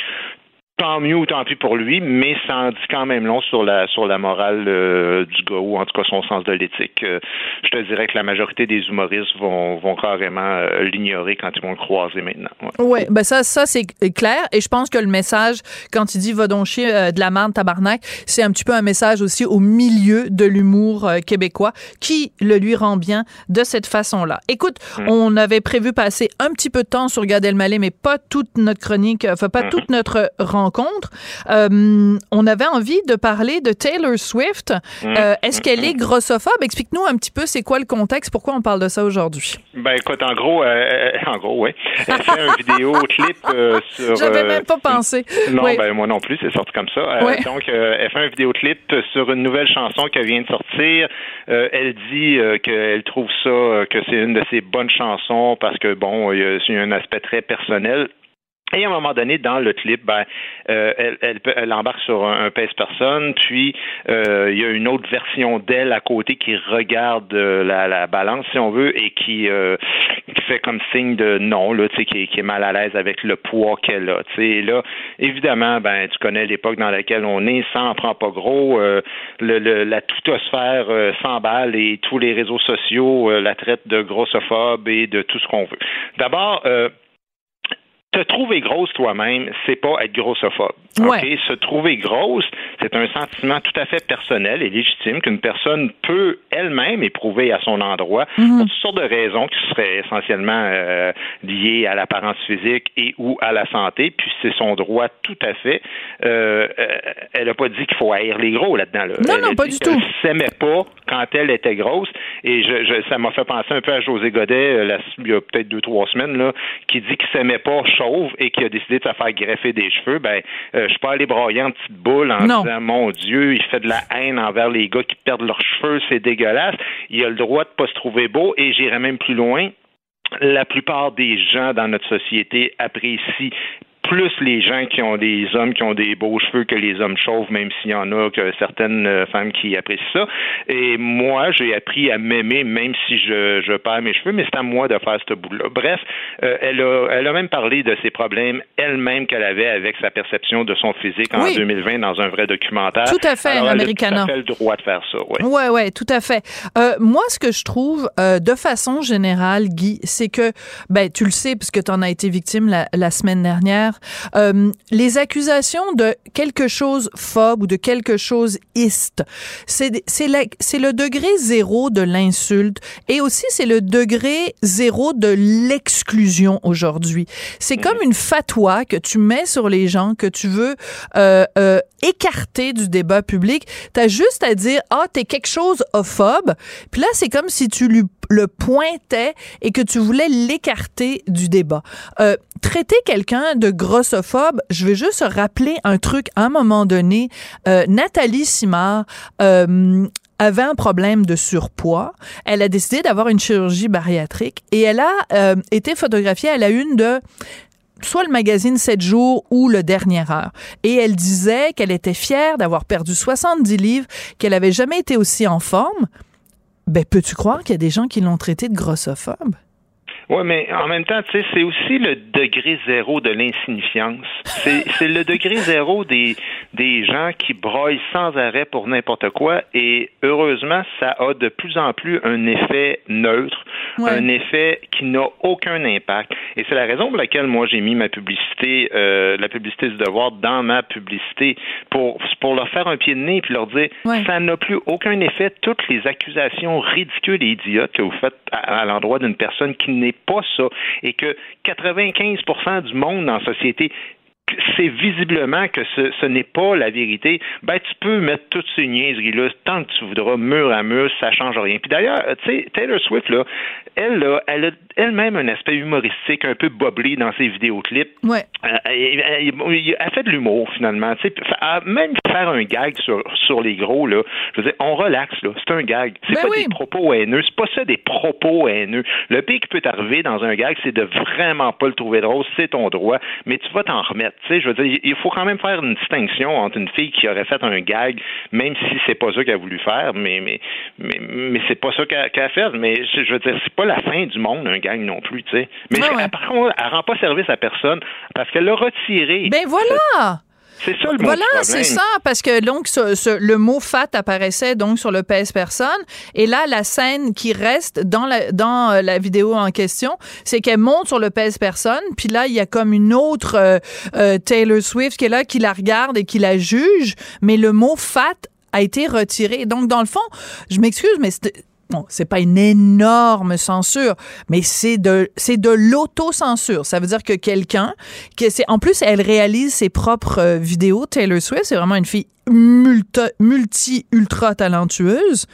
tant mieux ou tant pis pour lui, mais ça en dit quand même long sur la sur la morale euh, du gars ou en tout cas son sens de l'éthique. Euh, je te dirais que la majorité des humoristes vont, vont carrément euh, l'ignorer quand ils vont le croiser maintenant. Ouais, ouais ben ça ça c'est clair et je pense que le message quand il dit va donc chier de la merde tabarnak, c'est un petit peu un message aussi au milieu de l'humour québécois qui le lui rend bien de cette façon-là. Écoute, mm. on avait prévu passer un petit peu de temps sur Gad Elmaleh mais pas toute notre chronique, enfin pas mm. toute notre rencontre rencontre. Euh, on avait envie de parler de Taylor Swift. Mm. Euh, est-ce qu'elle est grossophobe? Explique-nous un petit peu c'est quoi le contexte, pourquoi on parle de ça aujourd'hui. Ben écoute, en gros, euh, en gros, oui. Elle fait un vidéo (laughs) clip sur. J'avais même pas pensé. Non, ben moi non plus, c'est sorti comme ça. Donc, elle fait un vidéo-clip sur une nouvelle chanson qui vient de sortir. elle dit qu'elle trouve ça, que c'est une de ses bonnes chansons parce que bon, il y a un aspect très personnel. Et à un moment donné, dans le clip, ben, euh, elle, elle, embarque sur un, pèse-personne, puis euh, il y a une autre version d'elle à côté qui regarde euh, la, la, balance, si on veut, et qui, qui fait comme signe de non, là, qui, qui est mal à l'aise avec le poids qu'elle a. Et là, évidemment, ben, tu connais l'époque dans laquelle on est, ça en prend pas gros. le, le, la tutosphère s'emballe et tous les réseaux sociaux la traitent de grossophobe et de tout ce qu'on veut. D'abord, te trouver grosse toi-même, c'est pas être grossophobe. Se trouver grosse, c'est un sentiment tout à fait personnel et légitime qu'une personne peut elle-même éprouver à son endroit mhm. pour toutes sortes de raisons qui seraient essentiellement euh, liées à l'apparence physique et ou à la santé. Puis c'est son droit tout à fait. Euh, euh elle a pas dit qu'il faut haïr les gros là-dedans. Là. Non, non, pas du tout. Elle s'aimait pas quand elle était grosse. Et je, je ça m'a fait penser un peu à José Godet, il y a peut-être deux, trois semaines, là, qui dit qu'il s'aimait pas chauve et qui a décidé de se faire greffer des cheveux. Ben, euh, je suis pas allé broyer en petite boule en disant, mon Dieu, il fait de la haine envers les gars qui perdent leurs cheveux, c'est dégueulasse. Il a le droit de pas se trouver beau et j'irai même plus loin la plupart des gens dans notre société apprécient plus les gens qui ont des hommes qui ont des beaux cheveux que les hommes chauves, même s'il y en a que certaines euh, femmes qui apprécient ça. Et moi, j'ai appris à m'aimer, même si je, je perds mes cheveux, mais c'est à moi de faire ce bout-là. Bref, euh, elle, a, elle a même parlé de ses problèmes elle-même qu'elle avait avec sa perception de son physique en 2020 dans un vrai documentaire. Tout à fait, Alors, elle a tout à fait le droit de faire ça, oui. Ouais, ouais, tout à fait. Euh, moi, ce que je trouve, euh, de façon générale, Guy, c'est que, ben, tu le sais, puisque tu en as été victime la, la semaine dernière, euh, les accusations de quelque chose phobe ou de quelque chose iste, c'est le degré zéro de l'insulte et aussi c'est le degré zéro de l'exclusion aujourd'hui. C'est comme une fatwa que tu mets sur les gens que tu veux euh, euh, écarter du débat public. T'as juste à dire ah t'es quelque chose ophobe. Puis là c'est comme si tu lui le pointais et que tu voulais l'écarter du débat. Euh, traiter quelqu'un de grossophobe, je vais juste rappeler un truc à un moment donné. Euh, Nathalie Simard euh, avait un problème de surpoids. Elle a décidé d'avoir une chirurgie bariatrique et elle a euh, été photographiée à la une de soit le magazine 7 jours ou le Dernière Heure. Et elle disait qu'elle était fière d'avoir perdu 70 livres, qu'elle avait jamais été aussi en forme. Ben, peux-tu croire qu'il y a des gens qui l'ont traité de grossophobe? Oui, mais en même temps, tu sais, c'est aussi le degré zéro de l'insignifiance. C'est (laughs) le degré zéro des, des gens qui broient sans arrêt pour n'importe quoi et heureusement, ça a de plus en plus un effet neutre, Ouais. un effet qui n'a aucun impact. Et c'est la raison pour laquelle moi j'ai mis ma publicité, euh, la publicité du devoir dans ma publicité pour, pour leur faire un pied de nez puis leur dire Ouais. ça n'a plus aucun effet. Toutes les accusations ridicules et idiotes que vous faites à, à l'endroit d'une personne qui n'est pas ça. Et que 95% du monde la société c'est visiblement que ce, ce n'est pas la vérité, ben tu peux mettre toutes ces niaiseries-là tant que tu voudras, mur à mur, ça change rien. Puis d'ailleurs, tu sais, Taylor Swift, là, elle, là, elle a elle-même un aspect humoristique un peu boblé dans ses vidéoclips. Ouais. Euh, elle, elle- elle fait de l'humour, finalement. Tu sais, même faire un gag sur, sur les gros, là, je veux dire, on relaxe, là. C'est un gag. C'est Ben pas oui. des propos haineux. C'est pas ça des propos haineux. Le pire qui peut t'arriver dans un gag, c'est de vraiment pas le trouver drôle. C'est ton droit. Mais tu vas t'en remettre. Tu sais, je veux dire, il faut quand même faire une distinction entre une fille qui aurait fait un gag, même si c'est pas ça qu'elle a voulu faire, mais, mais, mais, mais c'est pas ça qu'elle a fait. Mais je, veux dire, c'est pas la fin du monde, un gag non plus, tu sais. Mais Ouais, je- ouais. par contre, elle rend pas service à personne parce qu'elle l'a retiré. Ben voilà! C'est ça le mot Voilà, c'est ça, parce que donc ce- ce- le mot fat apparaissait donc sur le pèse personne, et là la scène qui reste dans la dans euh, la vidéo en question, c'est qu'elle monte sur le pèse personne, puis là il y a comme une autre euh, euh, Taylor Swift qui est là, qui la regarde et qui la juge, mais le mot fat a été retiré. Donc dans le fond, je m'excuse, mais c'est- Bon, c'est pas une énorme censure, mais c'est de c'est de l'autocensure. Ça veut dire que quelqu'un que c'est en plus elle réalise ses propres euh, vidéos. Taylor Swift, c'est vraiment une fille multi, multi ultra talentueuse.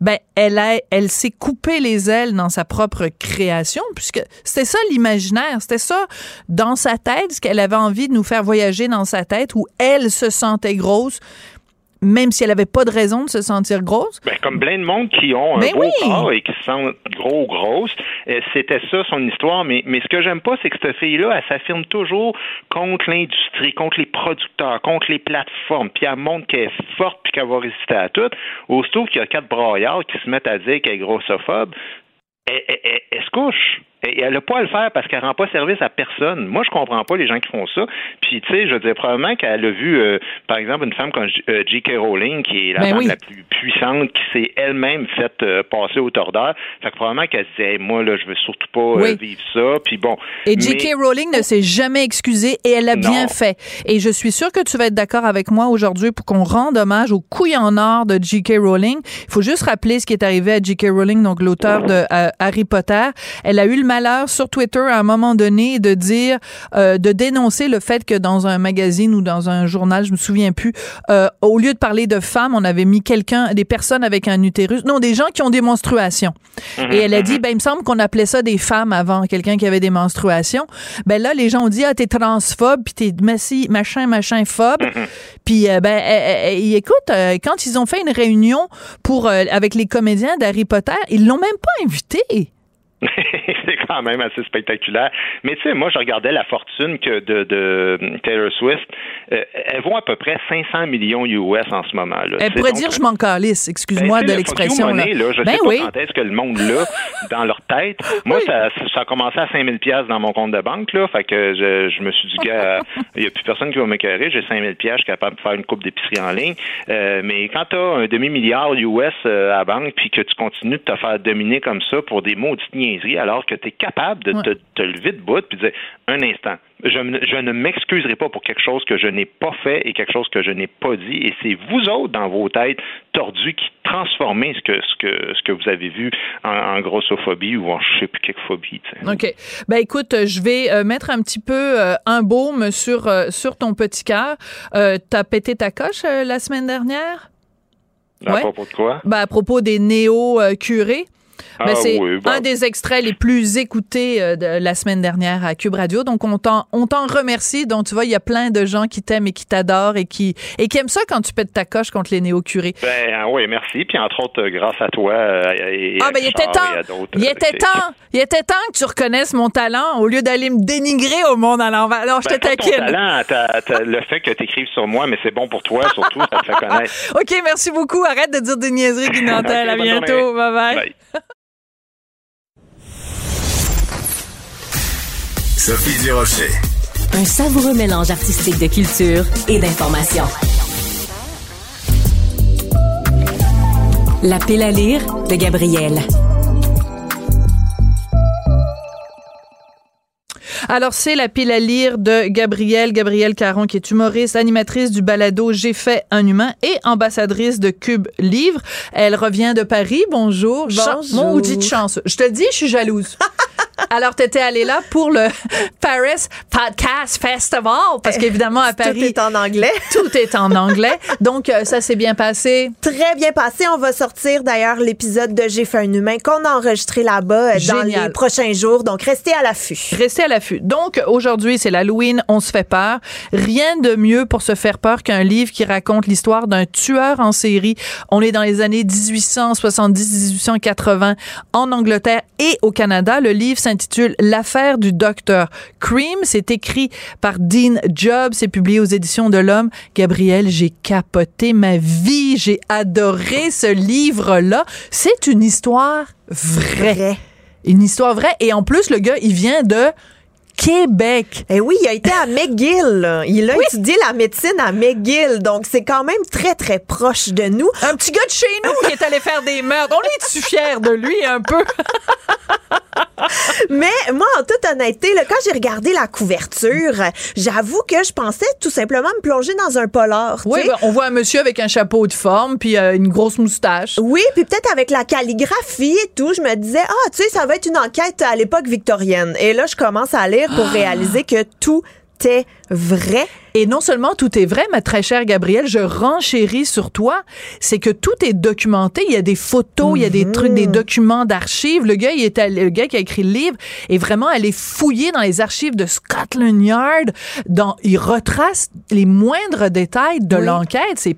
Ben elle a elle s'est coupé les ailes dans sa propre création puisque c'était ça l'imaginaire, c'était ça dans sa tête ce qu'elle avait envie de nous faire voyager dans sa tête où elle se sentait grosse même si elle avait pas de raison de se sentir grosse? Ben, comme plein de monde qui ont un Ben beau oui. corps et qui se sentent gros grosses, euh, c'était ça son histoire. Mais, mais ce que j'aime pas, c'est que cette fille-là, elle s'affirme toujours contre l'industrie, contre les producteurs, contre les plateformes. Puis elle montre qu'elle est forte puis qu'elle va résister à tout. Aussitôt qu'il y a quatre braillards qui se mettent à dire qu'elle est grossophobe, elle, elle- elle- elle se couche. Et elle n'a pas à le faire parce qu'elle rend pas service à personne. Moi, je comprends pas les gens qui font ça. Puis, tu sais, je dire, probablement qu'elle a vu, euh, par exemple, une femme comme J- euh, J.K. Rowling, qui est la Ben femme oui. la plus puissante, qui s'est elle-même faite euh, passer au tordeur. Fait que probablement qu'elle se disait, Hey, moi, là, je veux surtout pas euh, Oui. vivre ça. Puis bon. Et mais- J.K. Rowling ne s'est jamais excusée et elle a Non. bien fait. Et je suis sûre que tu vas être d'accord avec moi aujourd'hui pour qu'on rende hommage aux couilles en or de J.K. Rowling. Il faut juste rappeler ce qui est arrivé à J.K. Rowling, donc l'auteur de euh, Harry Potter. Elle a eu le malheur sur Twitter à un moment donné de dire, euh, de dénoncer le fait que dans un magazine ou dans un journal, je me souviens plus, euh, au lieu de parler de femmes, on avait mis quelqu'un, des personnes avec un utérus, non, des gens qui ont des menstruations. Et elle a dit, ben, il me semble qu'on appelait ça des femmes avant, quelqu'un qui avait des menstruations. Ben là, les gens ont dit, ah, t'es transphobe, puis t'es massi- machin, machin phobe. Puis, euh, ben, euh, euh, écoute, euh, quand ils ont fait une réunion pour, euh, avec les comédiens d'Harry Potter, ils l'ont même pas invité. (laughs) (laughs) quand même assez spectaculaire. Mais tu sais, moi, je regardais la fortune que de, de Taylor Swift. Euh, elles vont à peu près 500 millions US en ce moment. Là, Elle pourrait dire je m'en calisse, excuse-moi ben, de l'expression. Là. là. Je ben sais oui. pas quand est-ce que le monde l'a (laughs) dans leur tête. Moi, ça, ça a commencé à 5000 pièces dans mon compte de banque. Là, fait que je, je me suis dit, (laughs) il n'y a plus personne qui va me carrer. J'ai 5000 pièces, je suis capable de faire une coupe d'épicerie en ligne. Euh, mais quand tu as un demi-milliard US euh, à la banque, puis que tu continues de te faire dominer comme ça pour des maudites niaiseries, alors que tu es capable de te, te lever de bout puis de dire, un instant, je, je, ne m'excuserai pas pour quelque chose que je n'ai pas fait et quelque chose que je n'ai pas dit. Et c'est vous autres, dans vos têtes tordues, qui transformez ce que, ce que, ce que vous avez vu en, en grossophobie ou en je sais plus quelle phobie. OK. Ben écoute, je vais euh, mettre un petit peu euh, un baume sur, euh, sur ton petit cœur. Euh, T'as pété ta coche euh, la semaine dernière? À ouais. propos de quoi? Ben, à propos des néo-curés. Ben, Ah c'est oui, bon. un des extraits les plus écoutés euh, de la semaine dernière à Cube Radio. Donc, on t'en, on t'en remercie. Donc, tu vois, il y a plein de gens qui t'aiment et qui t'adorent et qui, et qui aiment ça quand tu pètes ta coche contre les néo-curés. Ben, ah oui, merci. Puis, entre autres, grâce à toi euh, et Ah, à ben, il était temps. Il était temps. Il était temps que tu reconnaisses mon talent au lieu d'aller me dénigrer au monde à l'envers. Alors, je Ben, te ton taquine. le fait que tu écrives sur moi, mais c'est bon pour toi, surtout, ça te fait connaître. (laughs) OK, merci beaucoup. Arrête de dire des niaiseries, Guy Nantel. (laughs) Ok, à bientôt. journée. Bye-bye. Bye. Sophie Durocher. Un savoureux mélange artistique de culture et d'information. La pile à lire de Gabriel. Alors, c'est la pile à lire de Gabrielle, Gabrielle Caron, qui est humoriste, animatrice du balado J'ai fait un humain et ambassadrice de Cube Livre. Elle revient de Paris. Bonjour. Bonjour. Mon outil de chance. Je te le dis, je suis jalouse. (laughs) Alors, t'étais allée là pour le Paris Podcast Festival, parce qu'évidemment, à Paris, Tout est en anglais. (laughs) tout est en anglais. Donc, euh, ça s'est bien passé. Très bien passé. On va sortir d'ailleurs l'épisode de J'ai fait un humain qu'on a enregistré là-bas euh, dans les prochains jours. Donc, restez à l'affût. Restez à l'affût. Donc, aujourd'hui, c'est l'Halloween, on se fait peur. Rien de mieux pour se faire peur qu'un livre qui raconte l'histoire d'un tueur en série. On est dans les années 1870-1880 en Angleterre et au Canada. Le livre s'intitule L'affaire du docteur Cream. C'est écrit par Dean Job. C'est publié aux éditions de l'Homme. Gabriel, j'ai capoté ma vie. J'ai adoré ce livre-là. C'est une histoire vraie. Vrai. Une histoire vraie. Et en plus, le gars, il vient de Québec. Eh oui, il a été à McGill. Il a étudié la médecine à McGill. Donc, c'est quand même très, très proche de nous. Un petit gars de chez nous qui est allé faire des meurtres. On est-tu fiers de lui un peu? (laughs) Mais moi, en toute honnêteté, là, quand j'ai regardé la couverture, j'avoue que je pensais tout simplement me plonger dans un polar. Oui, ben, on voit un monsieur avec un chapeau de forme puis euh, une grosse moustache. Oui, puis peut-être avec la calligraphie et tout, je me disais, ah, tu sais, ça va être une enquête à l'époque victorienne. Et là, je commence à lire pour réaliser que tout est vrai. Et non seulement tout est vrai, ma très chère Gabrielle, je renchéris sur toi, c'est que tout est documenté. Il y a des photos, il y a des trucs, des documents d'archives. Le gars, il est allé- le gars qui a écrit le livre est vraiment allé fouiller dans les archives de Scotland Yard. Dans, il retrace les moindres détails de Oui. l'enquête. C'est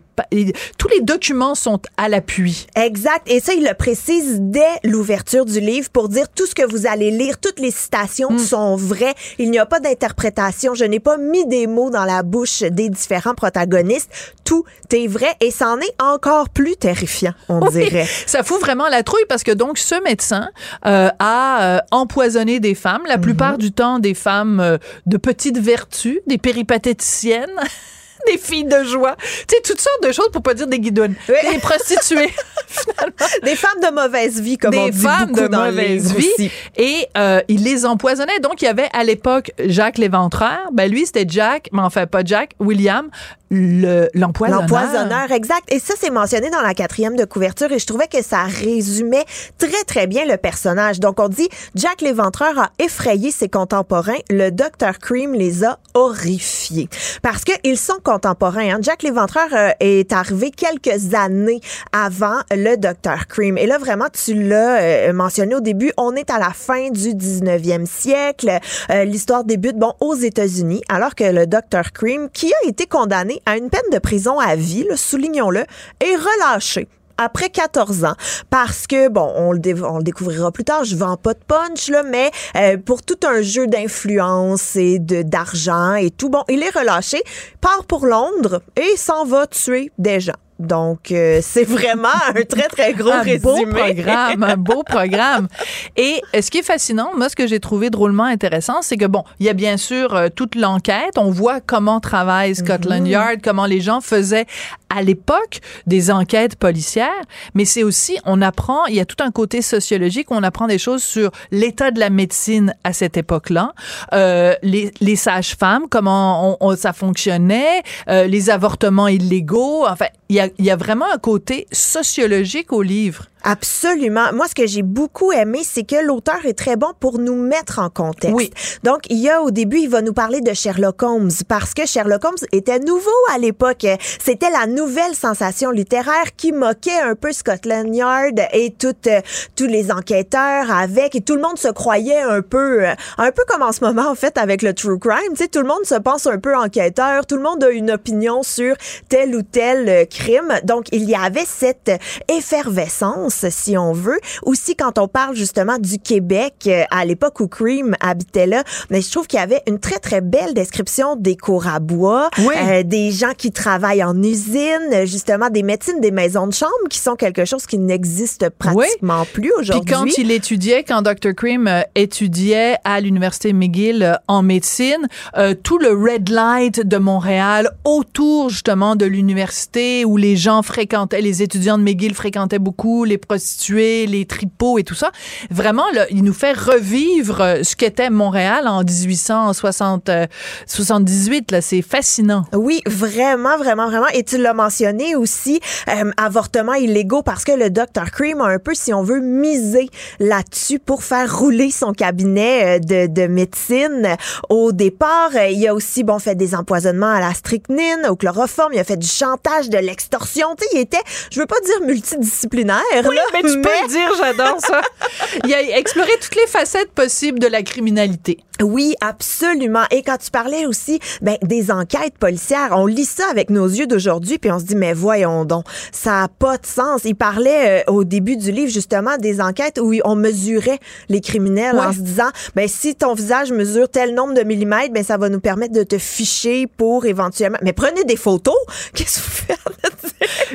tous les documents sont à l'appui. Exact. Et ça, il le précise dès l'ouverture du livre pour dire tout ce que vous allez lire, toutes les citations sont vraies. Il n'y a pas d'interprétation. Je n'ai pas mis des mots dans la bouche des différents protagonistes. Tout est vrai et c'en est encore plus terrifiant, on Oui, dirait. Ça fout vraiment la trouille parce que donc ce médecin euh, a euh, empoisonné des femmes, la plupart du temps des femmes euh, de petite vertu, des péripatéticiennes. (laughs) (laughs) Des filles de joie. Tu sais, toutes sortes de choses pour pas dire des guidounes. Oui. Des prostituées. (laughs) Des femmes de mauvaise vie, comme on des dit femmes beaucoup de dans mauvaise vie. aussi. Et euh, il les empoisonnait. Donc, il y avait à l'époque Jacques Léventreur. Ben, lui, c'était Jack, mais enfin, pas Jack, William, le- l'empoisonneur. L'empoisonneur, exact. Et ça, c'est mentionné dans la quatrième de couverture et je trouvais que ça résumait très, très bien le personnage. Donc, on dit, Jack l'Éventreur a effrayé ses contemporains. Le Dr. Cream les a horrifiés. Parce qu'ils sont contemporains. Hein. Jack l'Éventreur euh, est arrivé quelques années avant le Dr. Cream. Et là, vraiment, tu l'as euh, mentionné au début, on est à la fin du 19e siècle. Euh, L'histoire débute, bon, aux États-Unis, alors que le Dr. Cream, qui a été condamné à une peine de prison à vie, soulignons-le, est relâché après 14 ans, parce que, bon, on le, on le découvrira plus tard, je vends pas de punch, là, mais euh, pour tout un jeu d'influence et de d'argent et tout, bon, il est relâché, part pour Londres et s'en va tuer des gens. Donc, euh, c'est vraiment (laughs) un très, très gros un résumé. beau programme, un beau programme. Et euh, ce qui est fascinant, moi, ce que j'ai trouvé drôlement intéressant, c'est que, bon, il y a bien sûr euh, toute l'enquête. On voit comment travaille Scotland Yard, comment les gens faisaient à l'époque des enquêtes policières, mais c'est aussi, on apprend, il y a tout un côté sociologique on apprend des choses sur l'état de la médecine à cette époque-là, euh, les, les sages-femmes, comment on, on- ça fonctionnait, euh, les avortements illégaux, enfin, il y a, il y a vraiment un côté sociologique au livre. Absolument. Moi, ce que j'ai beaucoup aimé, c'est que l'auteur est très bon pour nous mettre en contexte. Oui. Donc, il y a au début, il va nous parler de Sherlock Holmes parce que Sherlock Holmes était nouveau à l'époque. C'était la nouvelle sensation littéraire qui moquait un peu Scotland Yard et toutes, euh, tous les enquêteurs avec et tout le monde se croyait un peu, euh, un peu comme en ce moment en fait avec le true crime. Tu sais, tout le monde se pense un peu enquêteur, tout le monde a une opinion sur tel ou tel euh, crime. Donc, il y avait cette effervescence, si on veut. Aussi, quand on parle justement du Québec, euh, à l'époque où Cream habitait là, mais je trouve qu'il y avait une très, très belle description des cours à bois, Oui. euh, des gens qui travaillent en usine, justement des médecines, des maisons de chambre qui sont quelque chose qui n'existe pratiquement plus Puis aujourd'hui. quand il étudiait, quand Dr. Cream euh, étudiait à l'université McGill euh, en médecine, euh, tout le red light de Montréal autour justement de l'université où les gens fréquentaient, les étudiants de McGill fréquentaient beaucoup les prostituées, les tripots et tout ça. Vraiment, il nous fait revivre euh, ce qu'était Montréal en 1878. Là, c'est fascinant. Oui, vraiment, vraiment, vraiment. Et tu l'as mentionné aussi, euh, avortements illégaux, parce que le Dr. Cream a un peu, si on veut, misé là-dessus pour faire rouler son cabinet euh, de, de médecine. Au départ, euh, il a aussi, bon, fait des empoisonnements à la strychnine, au chloroforme, il a fait du chantage, de l'extorsion. Tu sais, il était, je veux pas dire multidisciplinaire, Oui, mais tu peux le dire, j'adore ça. (laughs) Il a exploré toutes les facettes possibles de la criminalité. Oui, absolument. Et quand tu parlais aussi ben, des enquêtes policières, on lit ça avec nos yeux d'aujourd'hui, puis on se dit, mais voyons donc, ça a pas de sens. Il parlait euh, au début du livre justement des enquêtes où on mesurait les criminels en se disant, ben si ton visage mesure tel nombre de millimètres, ben ça va nous permettre de te ficher pour éventuellement. Mais prenez des photos. (laughs) Qu'est-ce que vous faites?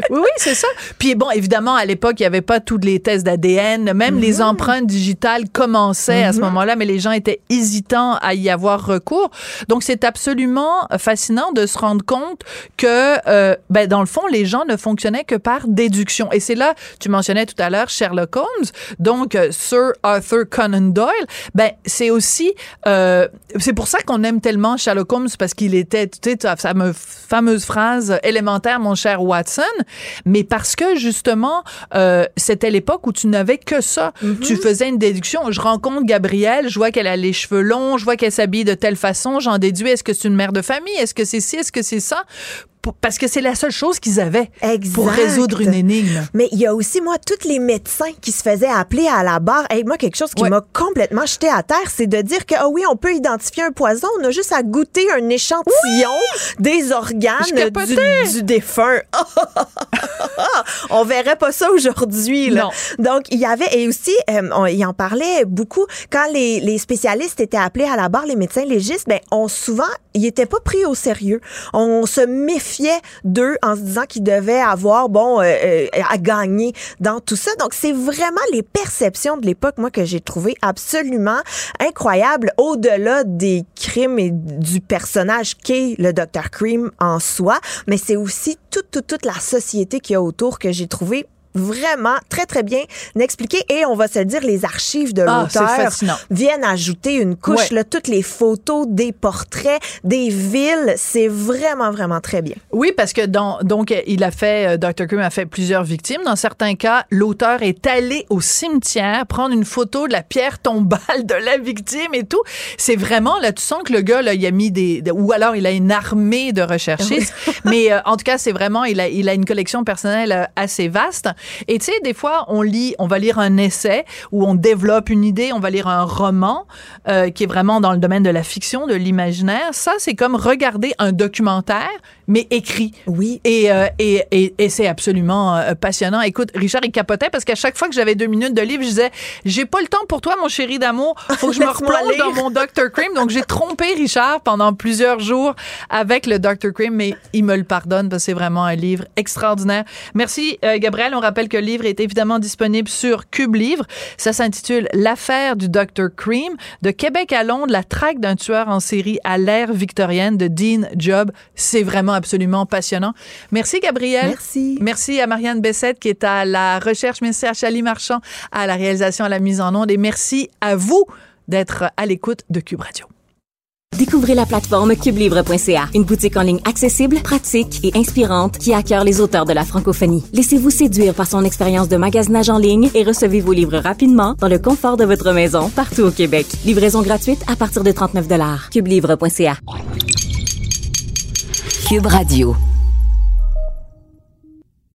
Oui, oui, c'est ça. Puis bon, évidemment, à l'époque, il n'y avait pas tous les tests d'ADN. Même les empreintes digitales commençaient à ce moment-là, mais les gens étaient hésitants à y avoir recours. Donc, c'est absolument fascinant de se rendre compte que, euh, ben, dans le fond, les gens ne fonctionnaient que par déduction. Et c'est là, tu mentionnais tout à l'heure Sherlock Holmes, donc euh, Sir Arthur Conan Doyle. Ben, c'est aussi, euh, c'est pour ça qu'on aime tellement Sherlock Holmes parce qu'il était, tu sais, ta fameuse, phrase élémentaire, mon cher Watson, mais parce que justement, euh, c'était l'époque où tu n'avais que ça. Tu faisais une déduction. Je rencontre Gabrielle, je vois qu'elle a les cheveux longs, je vois qu'elle s'habille de telle façon, j'en déduis, est-ce que c'est une mère de famille, est-ce que c'est ci, est-ce que c'est ça? Pour- Parce que c'est la seule chose qu'ils avaient pour Exact. résoudre une énigme. Mais il y a aussi, moi, tous les médecins qui se faisaient appeler à la barre. Et moi, quelque chose qui Ouais. m'a complètement jeté à terre, c'est de dire que, ah oui, on peut identifier un poison, on a juste à goûter un échantillon des organes du, du défunt. (laughs) on verrait pas ça aujourd'hui. Donc, il y avait, et aussi, euh, on, il en parlait beaucoup, quand les, les spécialistes étaient appelés à la barre, les médecins légistes, ben, on souvent, ils étaient pas pris au sérieux. On se méfiait d'eux en se disant qu'ils devaient avoir, bon, euh, euh, à gagner dans tout ça. Donc, c'est vraiment les perceptions de l'époque, moi, que j'ai trouvé absolument incroyable, au-delà des crimes et du personnage qu'est le Dr. Cream en soi, mais c'est aussi toute, toute, toute la société qu'il y a autour que j'ai trouvé vraiment très très bien expliqué et on va se le dire les archives de Ah, l'auteur viennent ajouter une couche Ouais. là toutes les photos des portraits des villes c'est vraiment vraiment très bien Oui, parce que dans, donc il a fait, euh, Dr. Cream a fait plusieurs victimes. Dans certains cas, l'auteur est allé au cimetière prendre une photo de la pierre tombale de la victime et tout. C'est vraiment là, tu sens que le gars là, il a mis des, de- ou alors il a une armée de recherchistes. (laughs) Mais euh, en tout cas, c'est vraiment, il a, il a une collection personnelle euh, assez vaste. Et tu sais, des fois, on lit, on va lire un essai où on développe une idée, on va lire un roman euh, qui est vraiment dans le domaine de la fiction, de l'imaginaire. Ça, c'est comme regarder un documentaire mais écrit. Oui. Et, euh, et, et, et c'est absolument euh, passionnant. Écoute, Richard, il capotait parce qu'à chaque fois que j'avais deux minutes de livre, je disais, j'ai pas le temps pour toi, mon chéri d'amour. Faut que je me replonge dans mon Dr. Cream. Donc, j'ai trompé Richard pendant plusieurs jours avec le Dr. Cream, mais il me le pardonne parce que c'est vraiment un livre extraordinaire. Merci, euh, Gabriel. On rappelle que le livre est évidemment disponible sur Cube Livre. Ça s'intitule L'affaire du Dr. Cream. De Québec à Londres, la traque d'un tueur en série à l'ère victorienne de Dean Job. C'est vraiment absolument passionnant. Merci, Gabriel. Merci. Merci à Marianne Bessette qui est à la recherche. Merci à Chali Marchand à la réalisation, à la mise en onde. Et merci à vous d'être à l'écoute de Cube Radio. Découvrez la plateforme cubelivre.ca, une boutique en ligne accessible, pratique et inspirante qui accueille les auteurs de la francophonie. Laissez-vous séduire par son expérience de magasinage en ligne et recevez vos livres rapidement dans le confort de votre maison partout au Québec. Livraison gratuite à partir de 39 Cubelivre.ca. Cube Radio.